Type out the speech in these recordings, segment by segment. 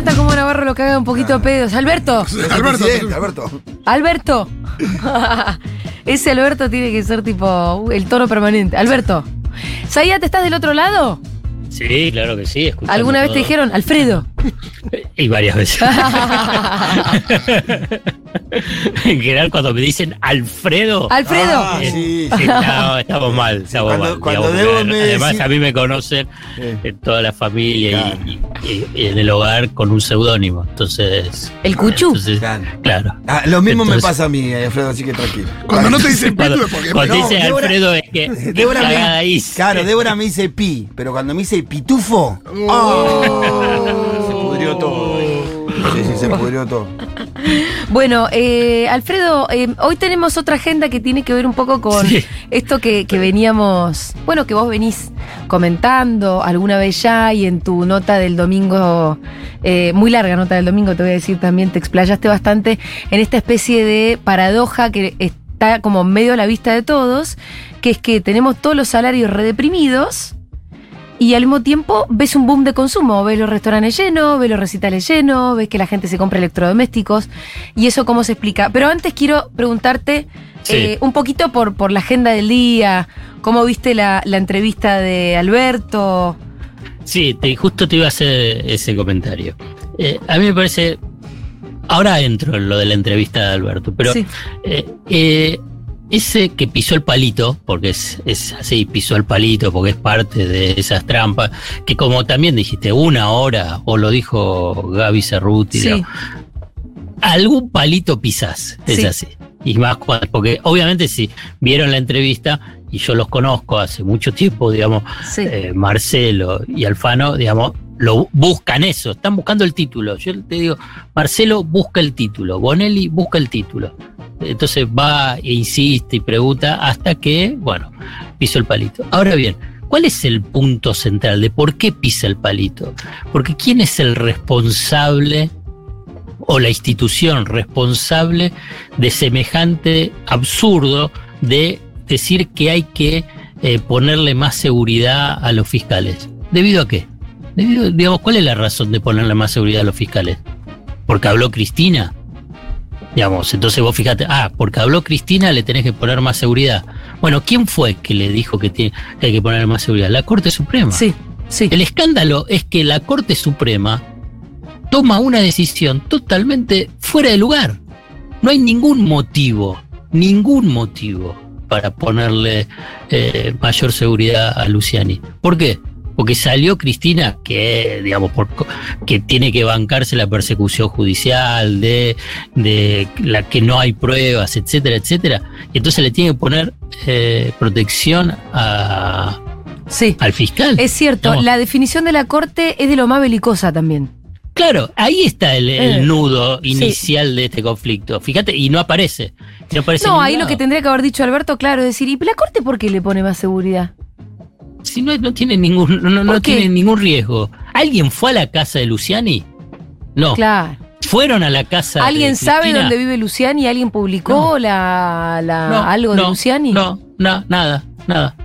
encanta cómo Navarro lo caga un poquito a pedos. Alberto, Alberto, Alberto. Alberto. Ese Alberto tiene que ser tipo uh, el toro permanente. Alberto, ¿Sayat estás del otro lado? Sí, claro que sí. ¿Alguna vez te dijeron, Alfredo? Y varias veces. en general, cuando me dicen Alfredo. Alfredo. Ah, sí. eh, no, estamos mal. Estamos cuando- mal, cuando digamos, Debo me además, a mí me conocen en toda la familia Claro. y, y- y en el hogar con un seudónimo. Entonces. El Cuchú. entonces, Claro. claro. Ah, lo mismo me pasa a mí, Alfredo, así que tranquilo. Cuando no te dicen Cuando, pitu es porque cuando No, dice Débora- Alfredo es que. Débora me, claro, Débora me dice pi, pero cuando me dice pitufo, ¡oh! Pudrió todo. Sí, sí, se pudrió todo. Bueno, eh, Alfredo, eh, hoy tenemos otra agenda que tiene que ver un poco con Sí. esto que, que veníamos, bueno, que vos venís comentando alguna vez ya y en tu nota del domingo, eh, muy larga nota del domingo, te voy a decir también, te explayaste bastante en esta especie de paradoja que está como medio a la vista de todos, que es que tenemos todos los salarios redeprimidos. Y al mismo tiempo ves un boom de consumo, ves los restaurantes llenos, ves los recitales llenos, ves que la gente se compra electrodomésticos y eso cómo se explica. Pero antes quiero preguntarte Sí. eh, un poquito por, por la agenda del día, cómo viste la, la entrevista de Alberto. Sí, te- justo te iba a hacer ese comentario. Eh, a mí me parece. Ahora entro en lo de la entrevista de Alberto, pero Sí. eh, eh, ese que pisó el palito, porque es, es así, pisó el palito, porque es parte de esas trampas, que como también dijiste, una hora, o lo dijo Gaby Cerruti, Sí. algún palito pisás, es Sí. así. Y más cuando, porque obviamente si vieron la entrevista, y yo los conozco hace mucho tiempo, digamos, eh, Marcelo y Alfano, digamos, lo buscan eso, están buscando el título. Yo te digo, Marcelo busca el título, Bonelli busca el título. Entonces va e insiste y pregunta hasta que, bueno, pisó el palito. Ahora bien, ¿cuál es el punto central de por qué pisa el palito? Porque ¿quién es el responsable o la institución responsable de semejante absurdo de decir que hay que eh, ponerle más seguridad a los fiscales? ¿Debido a qué? Digamos, ¿cuál es la razón de ponerle más seguridad a los fiscales? ¿Porque habló Cristina? Digamos, entonces vos fíjate, ah, porque habló Cristina le tenés que poner más seguridad. Bueno, ¿quién fue que le dijo que, tiene, que hay que poner más seguridad? La Corte Suprema. Sí, sí. El escándalo es que la Corte Suprema toma una decisión totalmente fuera de lugar. No hay ningún motivo, ningún motivo para ponerle eh, mayor seguridad a Luciani. ¿Por qué? Porque salió Cristina, que digamos, por, que tiene que bancarse la persecución judicial, de, de la que no hay pruebas, etcétera, etcétera. Y entonces le tiene que poner eh, protección a, Sí. al fiscal. Es cierto, la definición de la corte es de lo más belicosa también. Claro, ahí está el, el Eh, nudo sí. inicial de este conflicto. Fíjate, y no aparece. No, aparece No, ahí lo que tendría que haber dicho Alberto, claro, es decir, ¿y la corte por qué le pone más seguridad? Si no, no tiene ningún, no, no, tiene ningún riesgo. ¿Alguien fue a la casa de Luciani? No. Claro. ¿Fueron a la casa ¿Alguien de sabe dónde vive Luciani? ¿Alguien publicó la, la- No, algo de Luciani? No, no, nada, nada.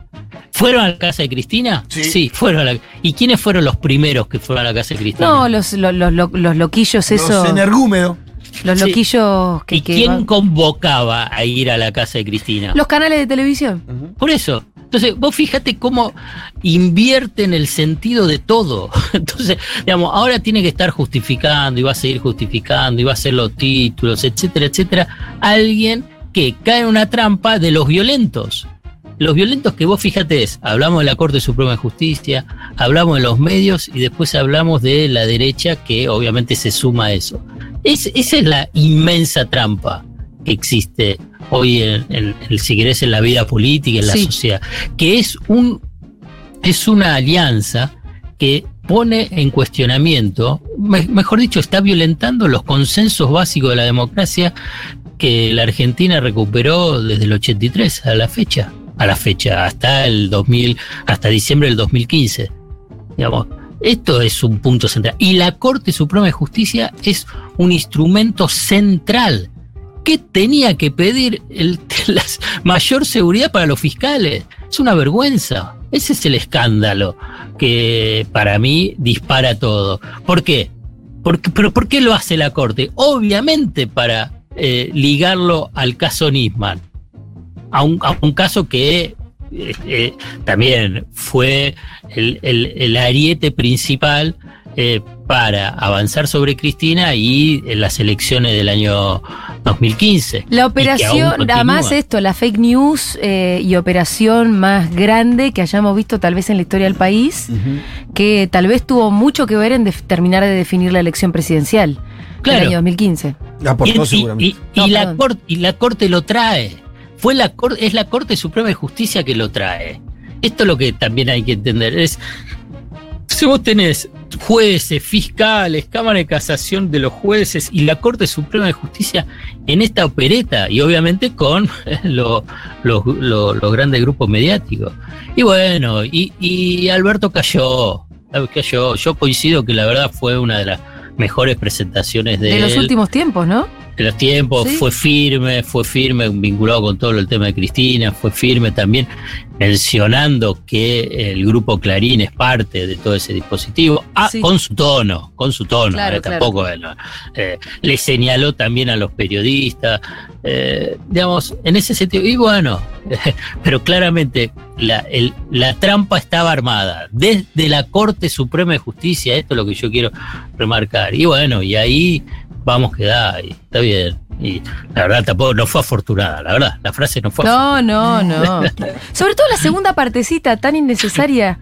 ¿Fueron a la casa de Cristina? Sí. fueron a la. ¿Y quiénes fueron los primeros que fueron a la casa de Cristina? No, los, los, los, los loquillos, eso. Los energúmedos. Los Sí. loquillos que. ¿Y que quién van- convocaba a ir a la casa de Cristina? Los canales de televisión. Por eso. Entonces, vos fíjate cómo invierten el sentido de todo. Entonces, digamos, ahora tiene que estar justificando y va a seguir justificando y va a hacer los títulos, etcétera, etcétera. Alguien que cae en una trampa de los violentos. Los violentos que vos fíjate es, hablamos de la Corte Suprema de Justicia, hablamos de los medios y después hablamos de la derecha que obviamente se suma a eso. Es, esa es la inmensa trampa que existe hoy en, en- en- si querés, en la vida política, en la Sí. sociedad, que es un es una alianza que pone en cuestionamiento, me- mejor dicho, está violentando los consensos básicos de la democracia que la Argentina recuperó desde el 83 a la fecha, a la fecha, hasta el 2000, hasta diciembre del 2015. Digamos, esto es un punto central. Y la Corte Suprema de Justicia es un instrumento central que tenía que pedir el, mayor seguridad para los fiscales. Es una vergüenza. Ese es el escándalo que para mí dispara todo. ¿Por qué? ¿por qué- ¿Pero por qué lo hace la Corte? Obviamente para eh, ligarlo al caso Nisman, a un, a un caso que eh, eh, también fue el, el- el ariete principal eh, para avanzar sobre Cristina y en las elecciones del año 2015. La operación, además esto, la fake news eh, y operación más grande que hayamos visto tal vez en la historia del país, que tal vez tuvo mucho que ver en terminar de definir la elección presidencial Claro. del año 2015. La aportó Y- seguramente. y- y No, la corte, y la Corte lo trae. Fue la es la Corte Suprema de Justicia que lo trae. Esto es lo que también hay que entender. Es, si vos tenés jueces, fiscales, Cámara de Casación de los jueces y la Corte Suprema de Justicia en esta opereta, y obviamente con lo- lo- lo- los grandes grupos mediáticos. Y bueno, y, y Alberto cayó, cayó. Yo coincido que la verdad fue una de las mejores presentaciones de, De los él últimos tiempos, ¿no? De los tiempos, Sí. fue firme, fue firme, vinculado con todo el tema de Cristina, fue firme también mencionando que el grupo Clarín es parte de todo ese dispositivo, Ah, Sí. con su tono, con su tono, Claro, eh, claro. tampoco eh, le señaló también a los periodistas, eh, digamos, en ese sentido, y bueno, pero claramente la, el- la trampa estaba armada desde la Corte Suprema de Justicia, esto es lo que yo quiero remarcar, y bueno, y ahí vamos que da, y está bien. Y la verdad tampoco no fue afortunada, la verdad, la frase no fue No, no, no. Sobre todo la segunda partecita tan innecesaria.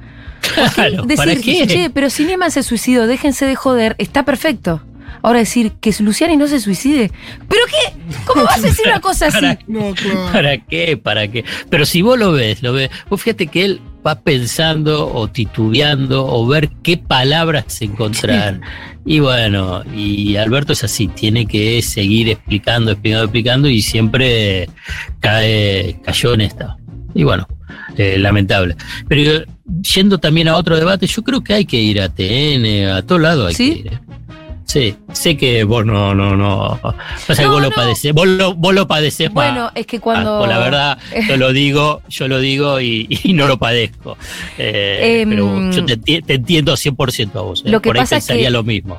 Claro, Decir, ¿para qué? che, pero se suicidó, déjense de joder, está perfecto. Ahora decir que Luciani no se suicide. ¿Pero qué? ¿Cómo vas a decir una cosa así? ¿Para, No, claro. ¿Para qué? ¿Para qué? Pero si vos lo ves, lo ves, vos fíjate que él va pensando o titubeando o ver qué palabras encontrar. Y bueno, y Alberto es así, tiene que seguir explicando, explicando, explicando y siempre cae, cayó en esta. Y bueno, eh, lamentable. Pero eh, yendo también a otro debate, yo creo que hay que ir a TN, a todo lado hay ¿Sí? que ir. Eh. Sí, sé que vos no, no, no. No, vos lo no. padecés, vos lo, vos lo padecés más. Bueno, es que cuando. Ah, pues la verdad, yo lo digo, yo lo digo y, y no lo padezco. Eh, Em, pero yo te, te entiendo 100% a vos. eh. Lo que Por ahí pasa pensaría que- lo mismo.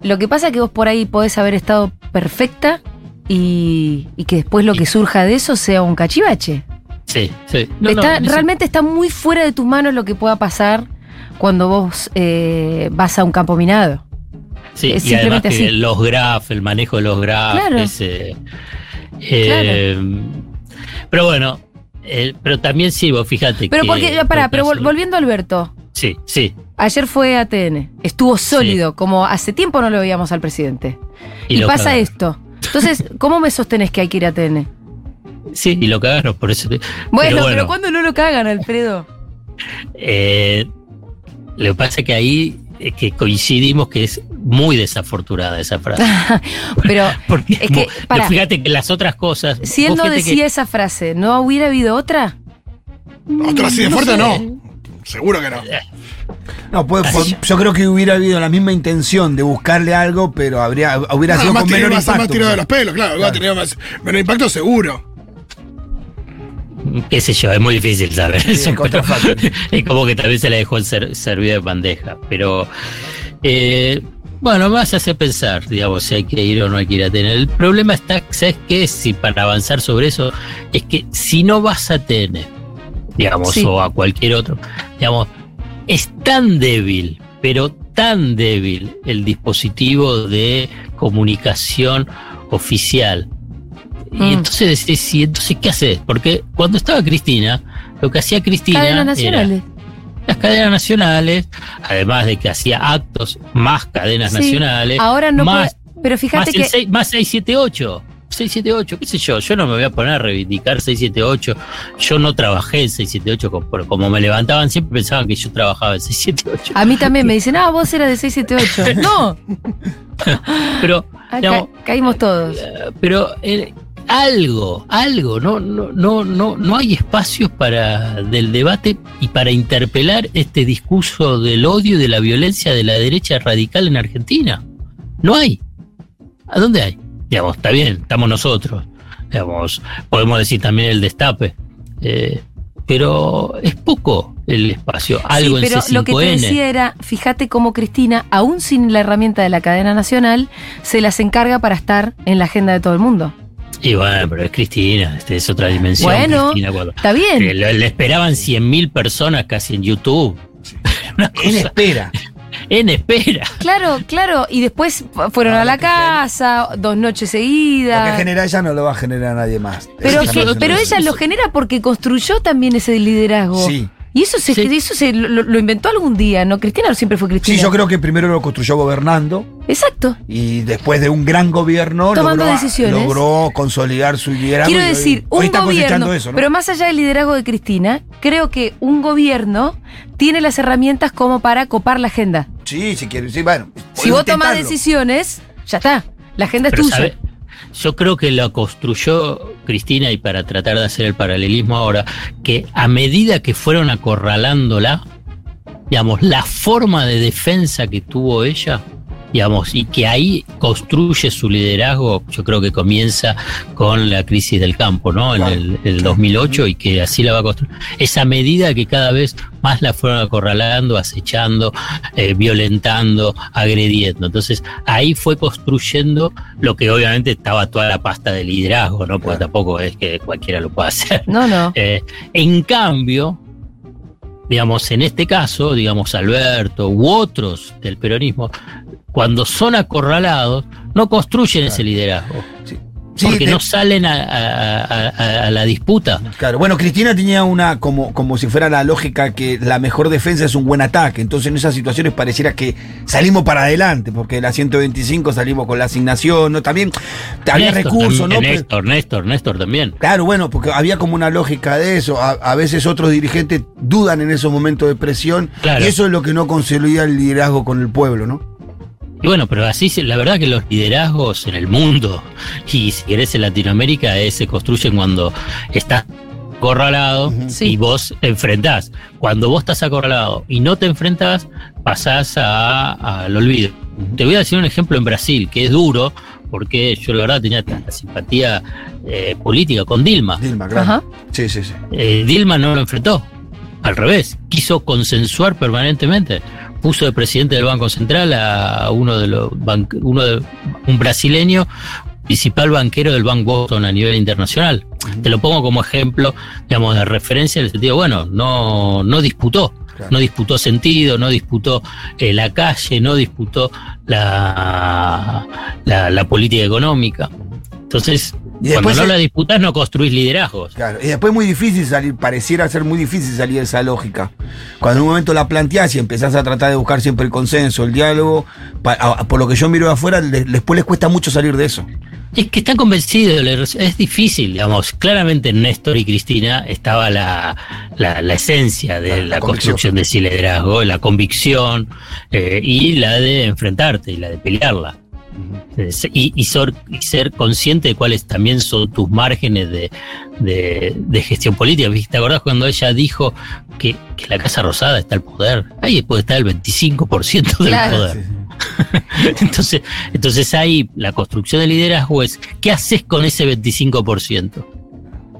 Lo que pasa es que vos por ahí podés haber estado perfecta y, y que después lo que surja de eso sea un cachivache. Sí, sí. No, Está- realmente está muy fuera de tus manos lo que pueda pasar cuando vos eh, vas a un campo minado. Sí, es y además simplemente que así. los graph, el manejo de los graph, Claro. ese, eh, Pero bueno, eh, pero también sí, vos fíjate Pero que... porque, pará, pero vol- volviendo a Alberto, Sí, sí. ayer fue a TN, estuvo sólido, como hace tiempo no lo veíamos al presidente. Y, pasa cagaron. esto. Entonces, ¿cómo me sostenés que hay que ir a TN? Sí, y lo cagaron, por eso. Bueno, pero, ¿cuándo no lo cagan, Alfredo? Eh, lo que pasa es que ahí es que coincidimos que es muy desafortunada esa frase. Pero Porque Es que, pará. fíjate que las otras cosas. si él no que- decía esa frase, ¿no hubiera habido otra? Otra así de No fuerte, sé. no. Seguro que no. No, puede- po- yo creo que hubiera habido la misma intención de buscarle algo, pero habría, hubiera No, sido más, con tirado, menor más, más impacto. tirado de los pelos, claro. Claro. Tenido más, menor impacto, seguro. qué sé yo, es muy difícil saber Sí, eso. es pero es como que tal vez se la dejó el ser, servido de bandeja. Pero eh, bueno, a hacer pensar, digamos, si hay que ir o no hay que ir a tener. El problema está, ¿sabes qué? Si para avanzar sobre eso, es que si no vas a tener, digamos, Sí. o a cualquier otro, digamos, es tan débil, pero tan débil el dispositivo de comunicación oficial. Y Mm. entonces decís, ¿y entonces qué haces? Porque cuando estaba Cristina, lo que hacía Cristina Cadenas era. Las cadenas nacionales, además de que hacía actos más cadenas Sí, nacionales, Ahora no más, puede- Pero fíjate más, el que. seis- más 678. 678, qué sé yo, yo no me voy a poner a reivindicar 678, yo no trabajé en 678, como, como me levantaban siempre pensaban que yo trabajaba en 678, A mí también me dicen, ah, vos eras de 678. No, pero, digamos, caímos todos. eh, pero eh, algo, algo, no, no, no, no, no hay espacios para del debate y para interpelar este discurso del odio y de la violencia de la derecha radical en Argentina. No hay. ¿A dónde hay? Digamos, está bien, estamos nosotros. Digamos, podemos decir también el destape. eh, pero es poco, el espacio. Algo sí, pero en C5N. lo que te decía era, fíjate cómo Cristina, aún sin la herramienta de la cadena nacional, se las encarga para estar en la agenda de todo el mundo. Y bueno, pero es Cristina, este, es otra dimensión. Bueno, Cristina, cuando- Está bien. le, le esperaban 100.000 personas casi en YouTube. En espera. en espera. Claro, claro. Y después fueron Ah, a la casa, dos noches Lo que seguidas. genera ella no lo va a generar nadie más. Pero, Ella que- no pero ella lo genera porque construyó también ese liderazgo. Sí. Y eso se, Sí. eso se lo, lo inventó algún día, ¿no? Cristina siempre fue Cristina. Sí, yo creo que primero lo construyó gobernando Exacto. y después de un gran gobierno Tomando logró, decisiones. logró consolidar su liderazgo. Quiero hoy- decir, hoy un cosechando gobierno, eso, ¿no? pero más allá del liderazgo de Cristina, creo que un gobierno tiene las herramientas como para copar la agenda. Sí, si quieres, sí, bueno. Si vos tomás decisiones, ya está. La agenda es Pero, tuya. ¿sabe? Yo creo que lo construyó Cristina y para tratar de hacer el paralelismo ahora, que a medida que fueron acorralándola, digamos, la forma de defensa que tuvo ella, digamos, y que ahí construye su liderazgo, yo creo que comienza con la crisis del campo, ¿no? En el, el 2008 y que así la va a construir. Esa medida que cada vez más la fueron acorralando, acechando, eh, violentando, agrediendo. Entonces ahí fue construyendo lo que obviamente estaba toda la pasta de liderazgo, ¿no? Porque Claro. tampoco es que cualquiera lo pueda hacer. No, no. Eh, en cambio, digamos, en este caso, digamos, Alberto u otros del peronismo, cuando son acorralados, no construyen ese liderazgo. Sí, porque no salen a, a- a- a- a la disputa. Claro, bueno, Cristina tenía una, como, como si fuera la lógica que la mejor defensa es un buen ataque. Entonces en esas situaciones pareciera que salimos para adelante, porque de la 125 salimos con la asignación, ¿no? También había Néstor recursos, ¿no? Néstor, Néstor, Néstor también. Claro, bueno, porque había como una lógica de eso. A, a veces otros dirigentes dudan en esos momentos de presión. Claro. Y eso es lo que no consolida el liderazgo con el pueblo, ¿no? Y bueno, pero así, se- la verdad que los liderazgos en el mundo, y si querés en Latinoamérica, eh, se construyen cuando estás acorralado y vos enfrentás. Cuando vos estás acorralado y no te enfrentás, pasás a- al olvido. Te voy a decir un ejemplo en Brasil, que es duro, porque yo la verdad tenía tanta simpatía eh, política con Dilma. Dilma, claro. Ajá. Sí, sí, sí. Eh, Dilma no lo enfrentó. Al revés, quiso consensuar permanentemente. Puso de presidente del Banco Central a uno de los uno de, un brasileño, principal banquero del Banco Boston a nivel internacional. Te lo pongo como ejemplo, digamos, de referencia en el sentido, bueno, no, no disputó. Claro. No disputó sentido, no disputó eh, la calle, no disputó la, la, la política económica. Entonces, Y cuando después no la disputás, no construís liderazgos. Claro, y después es muy difícil salir, pareciera ser muy difícil salir de esa lógica. Cuando en un momento la planteás y empezás a tratar de buscar siempre el consenso, el diálogo, pa- a- por lo que yo miro de afuera, le- después les cuesta mucho salir de eso. Es que están convencidos, es difícil, digamos. Claramente en Néstor y Cristina estaba la, la, la esencia de La- construcción de ese liderazgo, la convicción eh, y la de enfrentarte y la de pelearla. Y, y ser, y ser consciente de cuáles también son tus márgenes de, de- de gestión política. ¿Viste? ¿Te acordás cuando ella dijo que, que la Casa Rosada está al poder? Ahí puede estar el 25% del Claro. poder. Entonces, entonces ahí la construcción del liderazgo es, ¿qué haces con ese 25%?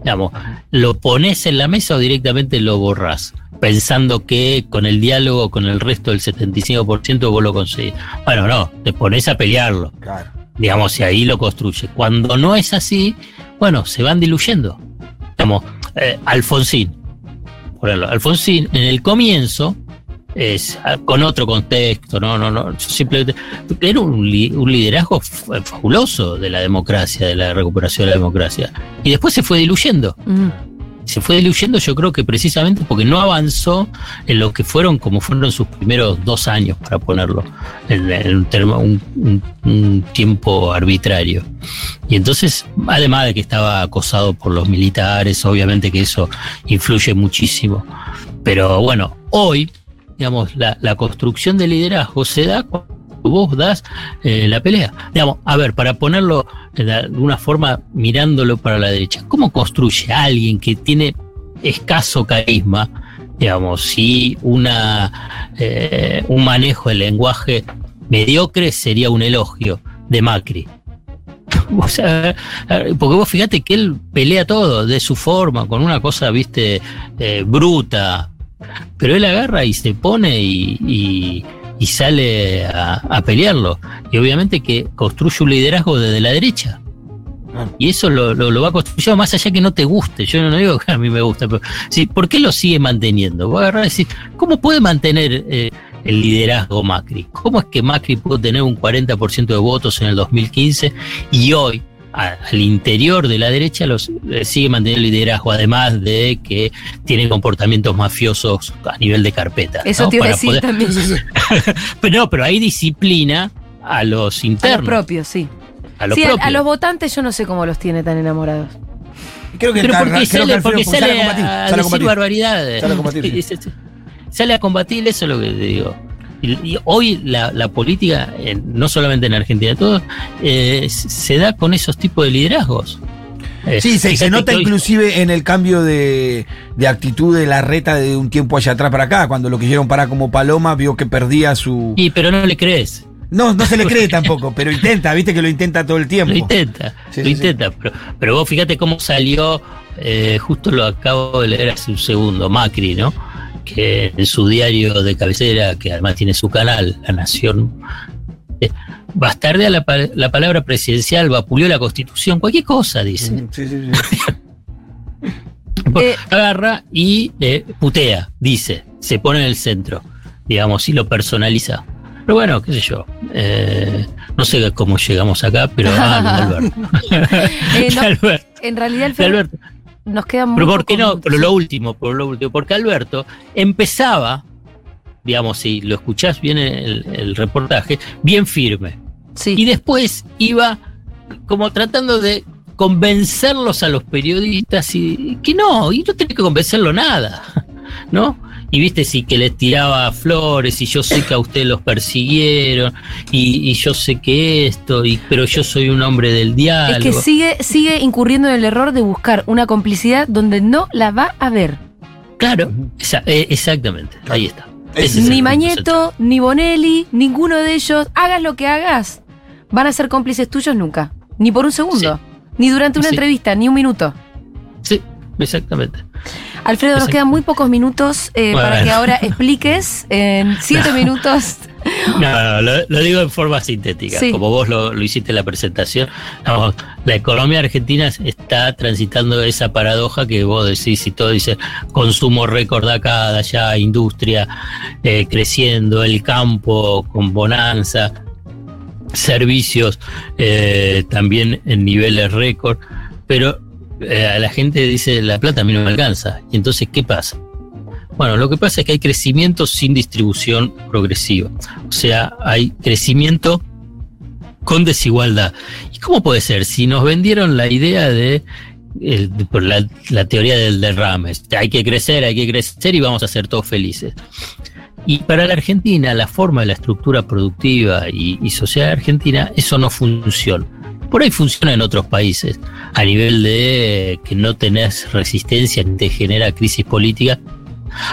Digamos, ¿lo pones en la mesa o directamente lo borrás? Pensando que con el diálogo, con el resto del 75% vos lo conseguís. Bueno, no, te pones a pelearlo, Claro. digamos, y ahí lo construye. Cuando no es así, bueno, se van diluyendo. Digamos, eh, Alfonsín, por ejemplo, Alfonsín en el comienzo es ah, con otro contexto, no, no, no, simplemente era un, li- un liderazgo fabuloso de la democracia, de la recuperación de la democracia, y después se fue diluyendo. Mm. Se fue diluyendo, yo creo que precisamente porque no avanzó en lo que fueron, como fueron sus primeros dos años, para ponerlo en, en un, termo- un- un- un tiempo arbitrario. Y entonces, además de que estaba acosado por los militares, obviamente que eso influye muchísimo. Pero bueno, hoy, digamos, la, la construcción del liderazgo se da cuando vos das eh, la pelea. Digamos, a ver, para ponerlo de alguna forma mirándolo para la derecha, ¿cómo construye alguien que tiene escaso carisma, digamos, si una, eh, un manejo del lenguaje mediocre sería un elogio de Macri? O sea, porque vos fíjate que él pelea todo de su forma, con una cosa, viste, eh, bruta, Pero él agarra y se pone y, y- y sale a, a pelearlo. Y obviamente que construye un liderazgo desde la derecha. Y eso lo, lo, lo va construyendo más allá que no te guste. Yo no digo que a mí me gusta, pero sí, ¿por qué lo sigue manteniendo? Voy a agarrar y decir, ¿cómo puede mantener eh, el liderazgo Macri? ¿Cómo es que Macri pudo tener un 40% de votos en el 2015 y hoy a- al interior de la derecha los eh, sigue manteniendo el liderazgo, además de que tiene comportamientos mafiosos a nivel de carpeta? Eso ¿no? te iba a decir poder- también. Pero no, pero hay disciplina a los A los internos, propios, sí. a los Sí, propios. a los votantes yo no sé cómo los tiene tan enamorados. Creo que Pero está- porque creo que sale, Alfredo, porque sale, a combatir, a, sale a decir combatir. barbaridades. Sale a combatir, sí. Sí. Sale a combatir, eso es lo que te digo. Y, y hoy la, la política, en- no solamente en Argentina, todo, eh, se da con esos tipos de liderazgos. Eh, Sí, se, nota inclusive en el cambio de, de actitud de la reta de un tiempo allá atrás para acá. Cuando lo quisieron parar como Paloma, vio que perdía su. Sí, pero no le crees. No, no se le cree tampoco, pero intenta, viste que lo intenta todo el tiempo. Lo intenta, Sí, lo sí, intenta. Pero, pero vos fíjate cómo salió, eh, justo lo acabo de leer hace un segundo, Macri, ¿no? Que en su diario de cabecera, que además tiene su canal, La Nación, eh, bastardea la, la palabra presidencial, vapuleó la constitución, cualquier cosa, dice. Sí, sí, sí. Eh. Agarra y eh, putea, dice, se pone en el centro, digamos, y lo personaliza. Pero bueno, qué sé yo. eh, no sé cómo llegamos acá, pero ah, Alberto. Eh, no, De Alberto, en realidad, Alberto. Nos quedan muy Pero ¿por qué no? Pero lo último, por lo último, porque Alberto empezaba, digamos, si lo escuchás bien el, el reportaje, bien firme. Sí. Y después iba como tratando de convencerlos a los periodistas y que no, y no tenés que convencerlo nada, ¿no? Y viste, sí que les tiraba flores y yo sé que a ustedes los persiguieron y, y yo sé que esto, y, pero yo soy un hombre del Es diálogo. que sigue, sigue incurriendo en el error de buscar una complicidad donde no la va a ver. Claro, esa- eh, exactamente, ahí está. Es Ni Mañeto, ni Bonelli, ninguno de ellos, hagas lo que hagas, van a ser cómplices tuyos nunca. Ni por un segundo. Ni durante una Sí. entrevista, ni un minuto. Sí, exactamente. Alfredo, nos quedan muy pocos minutos eh, Bueno. para que ahora expliques en siete minutos. No, no, lo, lo digo en forma sintética, Sí. como vos lo, lo hiciste en la presentación. La economía argentina está transitando esa paradoja que vos decís y todo dice consumo récord de acá, de allá, industria eh, creciendo, el campo con bonanza, servicios eh, también en niveles récord, pero eh, a la gente dice la plata a mí no me alcanza. Y entonces, ¿qué pasa? Bueno, lo que pasa es que hay crecimiento sin distribución progresiva. O sea, hay crecimiento con desigualdad. ¿Y cómo puede ser? Si nos vendieron la idea de, por la, teoría del derrame, hay que crecer, hay que crecer y vamos a ser todos felices. Y para la Argentina, la forma de la estructura productiva y, y social argentina, eso no funciona. Por ahí funciona en otros países, a nivel de que no tenés resistencia te genera crisis política,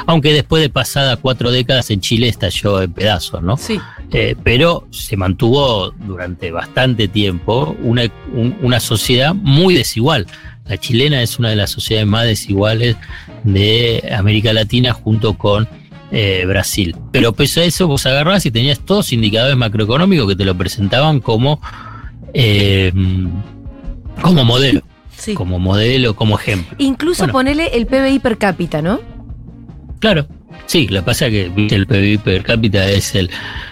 aunque después de pasada cuatro décadas en Chile estalló en pedazos, ¿no? Sí. Eh, pero se mantuvo durante bastante tiempo una, un- una sociedad muy desigual. La chilena es una de las sociedades más desiguales de América Latina junto con eh, Brasil. Pero pese a eso, vos agarrás y tenías todos indicadores macroeconómicos que te lo presentaban como, eh, como modelo, Sí. como modelo, como ejemplo. Incluso Bueno. ponele el PBI per cápita, ¿no? Claro. Sí, lo que pasa es que el PIB per cápita es el,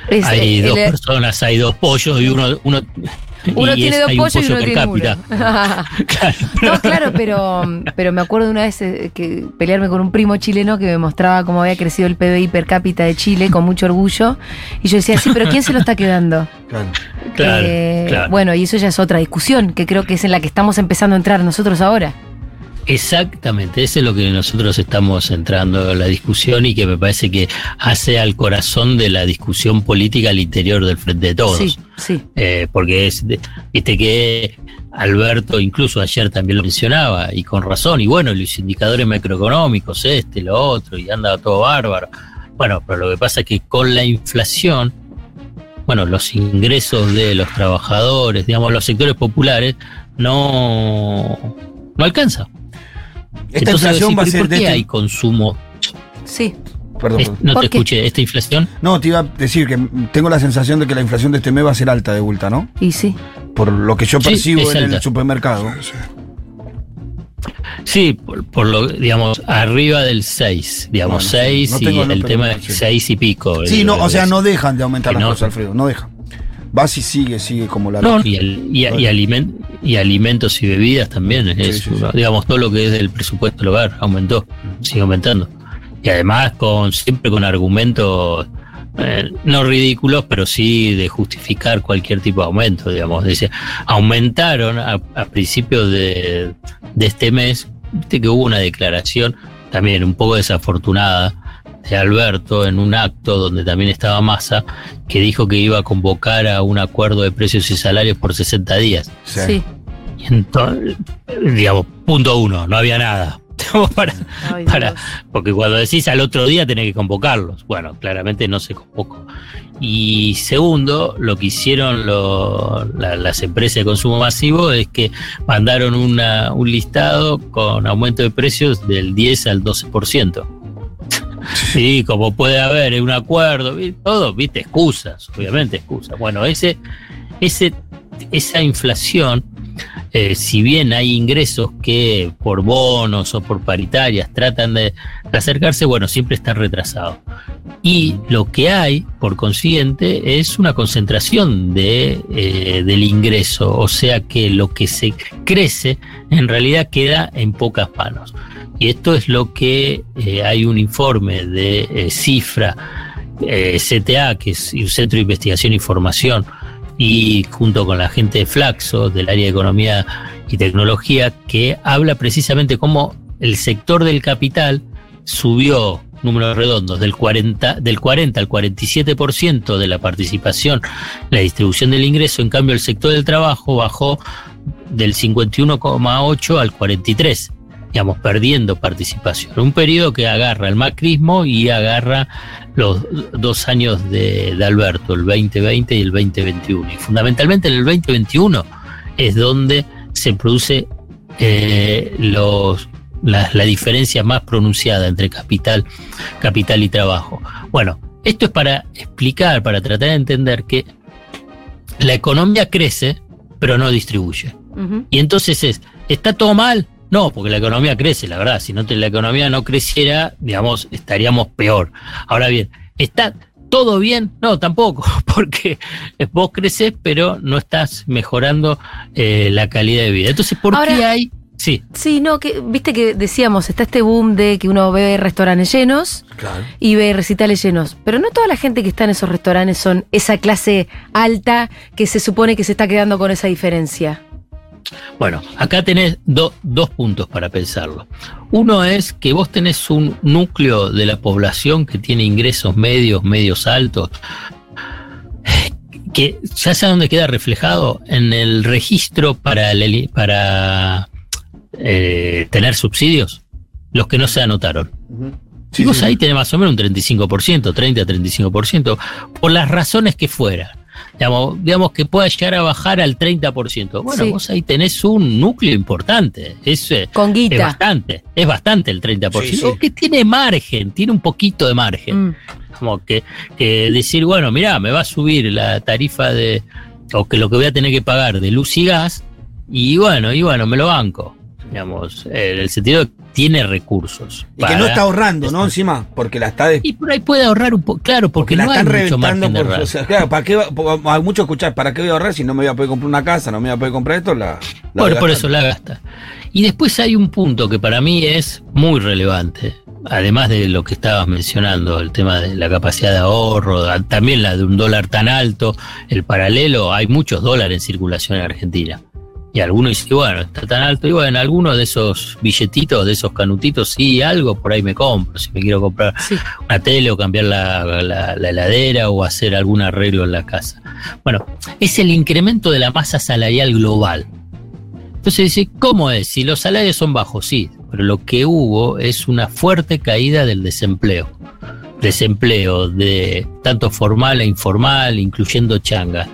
Es, hay dos el- personas, hay dos pollos y uno, uno, uno y tiene es- dos pollos y uno tiene cápita. uno. Claro. No, claro, pero, pero me acuerdo una vez eh, que pelearme con un primo chileno que me mostraba cómo había crecido el PBI per cápita de Chile con mucho orgullo. Y yo decía, sí, pero ¿quién se lo está quedando? Claro. Claro, Eh, claro. Bueno, y eso ya es otra discusión, que creo que es en la que estamos empezando a entrar nosotros ahora. Exactamente, eso es lo que nosotros estamos entrando en la discusión y que me parece que hace al corazón de la discusión política al interior del Frente de Todos. Sí, sí. Eh, porque es, viste que Alberto incluso ayer también lo mencionaba y con razón, y bueno, los indicadores macroeconómicos, este, lo otro, y anda todo bárbaro. Bueno, pero lo que pasa es que con la inflación, bueno, los ingresos de los trabajadores, digamos, los sectores populares, no, no alcanza. Esta Entonces, inflación va a ¿pero ser ¿por de qué este- hay consumo? Sí. Perdón. Es- no ¿Por te qué? escuché, esta inflación. No, te iba a decir que tengo la sensación de que la inflación de este mes va a ser alta de vuelta, ¿no? Y sí. Por lo que yo Sí, percibo en alta. el supermercado. Sí. Sí, por, por lo, digamos, arriba del 6, digamos, Bueno, 6 no y el tema sí. 6 y pico. Sí, el- no, o sea, no dejan de aumentar las no. cosas, Alfredo, no dejan. Va si sigue, sigue como la No, y, el- y, y alimen- y alimentos y bebidas también. Es, sí, sí. uno- digamos, todo lo que es del presupuesto del hogar aumentó, sigue aumentando. Y además, con siempre con argumentos eh, no ridículos, pero sí de justificar cualquier tipo de aumento. Digamos, dice, aumentaron a, a principios de, de este mes. Viste que hubo una declaración también un poco desafortunada de Alberto en un acto donde también estaba Massa, que dijo que iba a convocar a un acuerdo de precios y salarios por 60 días. Sí. Sí. Y entonces, digamos, punto uno, no había nada. Para, Ay, para, porque cuando decís al otro día tenés que convocarlos. Bueno, claramente no se convocó. Y segundo, lo que hicieron lo- la- las empresas de consumo masivo es que mandaron una- un listado con aumento de precios del 10 al 12%. Sí, como puede haber un acuerdo, todo, viste, excusas, obviamente excusas. Bueno, ese, ese, esa inflación, eh, si bien hay ingresos que por bonos o por paritarias tratan de, acercarse, bueno, siempre está retrasado. Y lo que hay, por consiguiente, es una concentración eh, del ingreso, o sea que lo que se crece en realidad queda en pocas manos. Y esto es lo que eh, hay un informe de eh, Cifra, eh, CTA, que es un centro de investigación y formación, y junto con la gente de Flaxo, del área de economía y tecnología, que habla precisamente cómo el sector del capital subió números redondos del 40, del 40 al 47% de la participación la distribución del ingreso, en cambio el sector del trabajo bajó del 51,8 al 43, digamos, perdiendo participación. Un periodo que agarra el macrismo y agarra los dos años de, de Alberto, el 2020 y el 2021. Y fundamentalmente en el 2021 es donde se produce eh, los, la, la diferencia más pronunciada entre capital, capital y trabajo. Bueno, esto es para explicar, para tratar de entender que la economía crece, pero no distribuye. Y entonces es, ¿está todo mal? No, porque la economía crece, la verdad. Si no te- la economía no creciera, digamos, estaríamos peor. Ahora bien, ¿está todo bien? No, tampoco, porque vos creces, pero no estás mejorando eh, la calidad de vida. Entonces, ¿por qué hay? Sí, Sí, no, que viste que decíamos, está este boom de que uno ve restaurantes llenos Claro. y ve recitales llenos. Pero no toda la gente que está en esos restaurantes son esa clase alta que se supone que se está quedando con esa diferencia. Bueno, acá tenés do- dos puntos para pensarlo. Uno es que vos tenés un núcleo de la población que tiene ingresos medios, medios altos, que ya sé dónde queda reflejado en el registro para, el- para eh, tener subsidios, los que no se anotaron. Sí, y vos sí. ahí tenés más o menos un 35%, 30-35%, por las razones que fueran. Digamos, digamos que pueda llegar a bajar al 30%. Bueno, Sí. vos ahí tenés un núcleo importante. Es, eh, Con es guita. bastante, es bastante el 30%. Sí, sí. Que tiene margen, tiene un poquito de margen. Mm. Como que, que decir, bueno, mirá, me va a subir la tarifa de, o que lo que voy a tener que pagar de luz y gas, y bueno, y bueno, me lo banco. Digamos, en el sentido de que tiene recursos. Y que no está ahorrando, ¿no? Encima, porque la está des- y por ahí puede ahorrar un poco, claro, porque, porque la no hay están mucho reventando de por, ahorrar. o sea, claro, ¿para qué va- hay mucho escuchar, ¿para qué voy a ahorrar si no me voy a poder comprar una casa, no me voy a poder comprar esto? La, la Por, por eso la gasta. Y después hay un punto que para mí es muy relevante, además de lo que estabas mencionando, el tema de la capacidad de ahorro, también la de un dólar tan alto, el paralelo, hay muchos dólares en circulación en Argentina. Y algunos dicen, bueno, está tan alto, y bueno, algunos de esos billetitos, de esos canutitos, sí, algo por ahí me compro, si me quiero comprar Sí. una tele o cambiar la, la- la heladera o hacer algún arreglo en la casa. Bueno, es el incremento de la masa salarial global. Entonces dice, ¿cómo es? Si los salarios son bajos, sí, pero lo que hubo es una fuerte caída del desempleo. Desempleo de tanto formal e informal, incluyendo changa.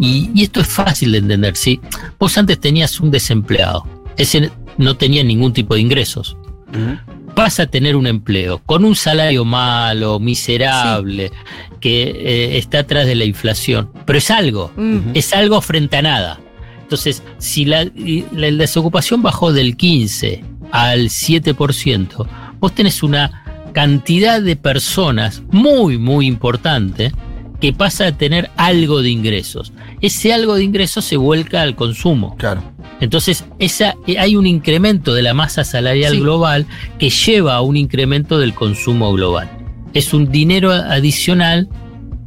Y, y esto es fácil de entender, ¿sí? Vos antes tenías un desempleado, ese no tenía ningún tipo de ingresos. Ujú. vas a tener un empleo con un salario malo, miserable, que eh, está atrás de la inflación, pero es algo, es algo frente a nada. Entonces, si la desocupación bajó del 15 al 7%, vos tenés una cantidad de personas muy, muy importante que pasa a tener algo de ingresos. Ese algo de ingresos se vuelca al consumo. Claro. Entonces, esa, eh, hay un incremento de la masa salarial Sí. global que lleva a un incremento del consumo global. Es un dinero adicional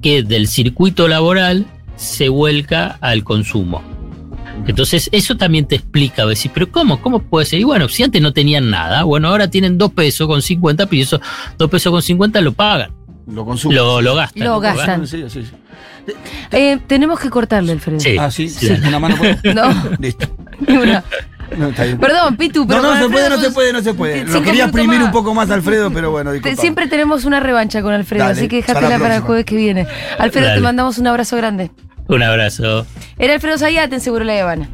que del circuito laboral se vuelca al consumo. Entonces, eso también te explica, decir, pero ¿cómo? ¿Cómo puede ser? Y bueno, si antes no tenían nada, bueno, ahora tienen dos pesos con 50, pero eso, dos pesos con 50 lo pagan, Lo consumo. lo, lo gastan. Lo gastan. Sí, sí, sí. Eh, tenemos que cortarle, Alfredo. Sí. Ah, sí, Sí. sí. Una mano por No, Listo. ni una. No, está bien. Perdón, Pitu, No, pero. no con se puede, no se puede, no se puede. Lo quería exprimir un poco más Alfredo, pero bueno, disculpa. Siempre tenemos una revancha con Alfredo, Dale, así que hasta la déjatela para el jueves que viene. Alfredo, te mandamos un abrazo grande. Un abrazo. Era Alfredo Zayate en Seguro La Habana.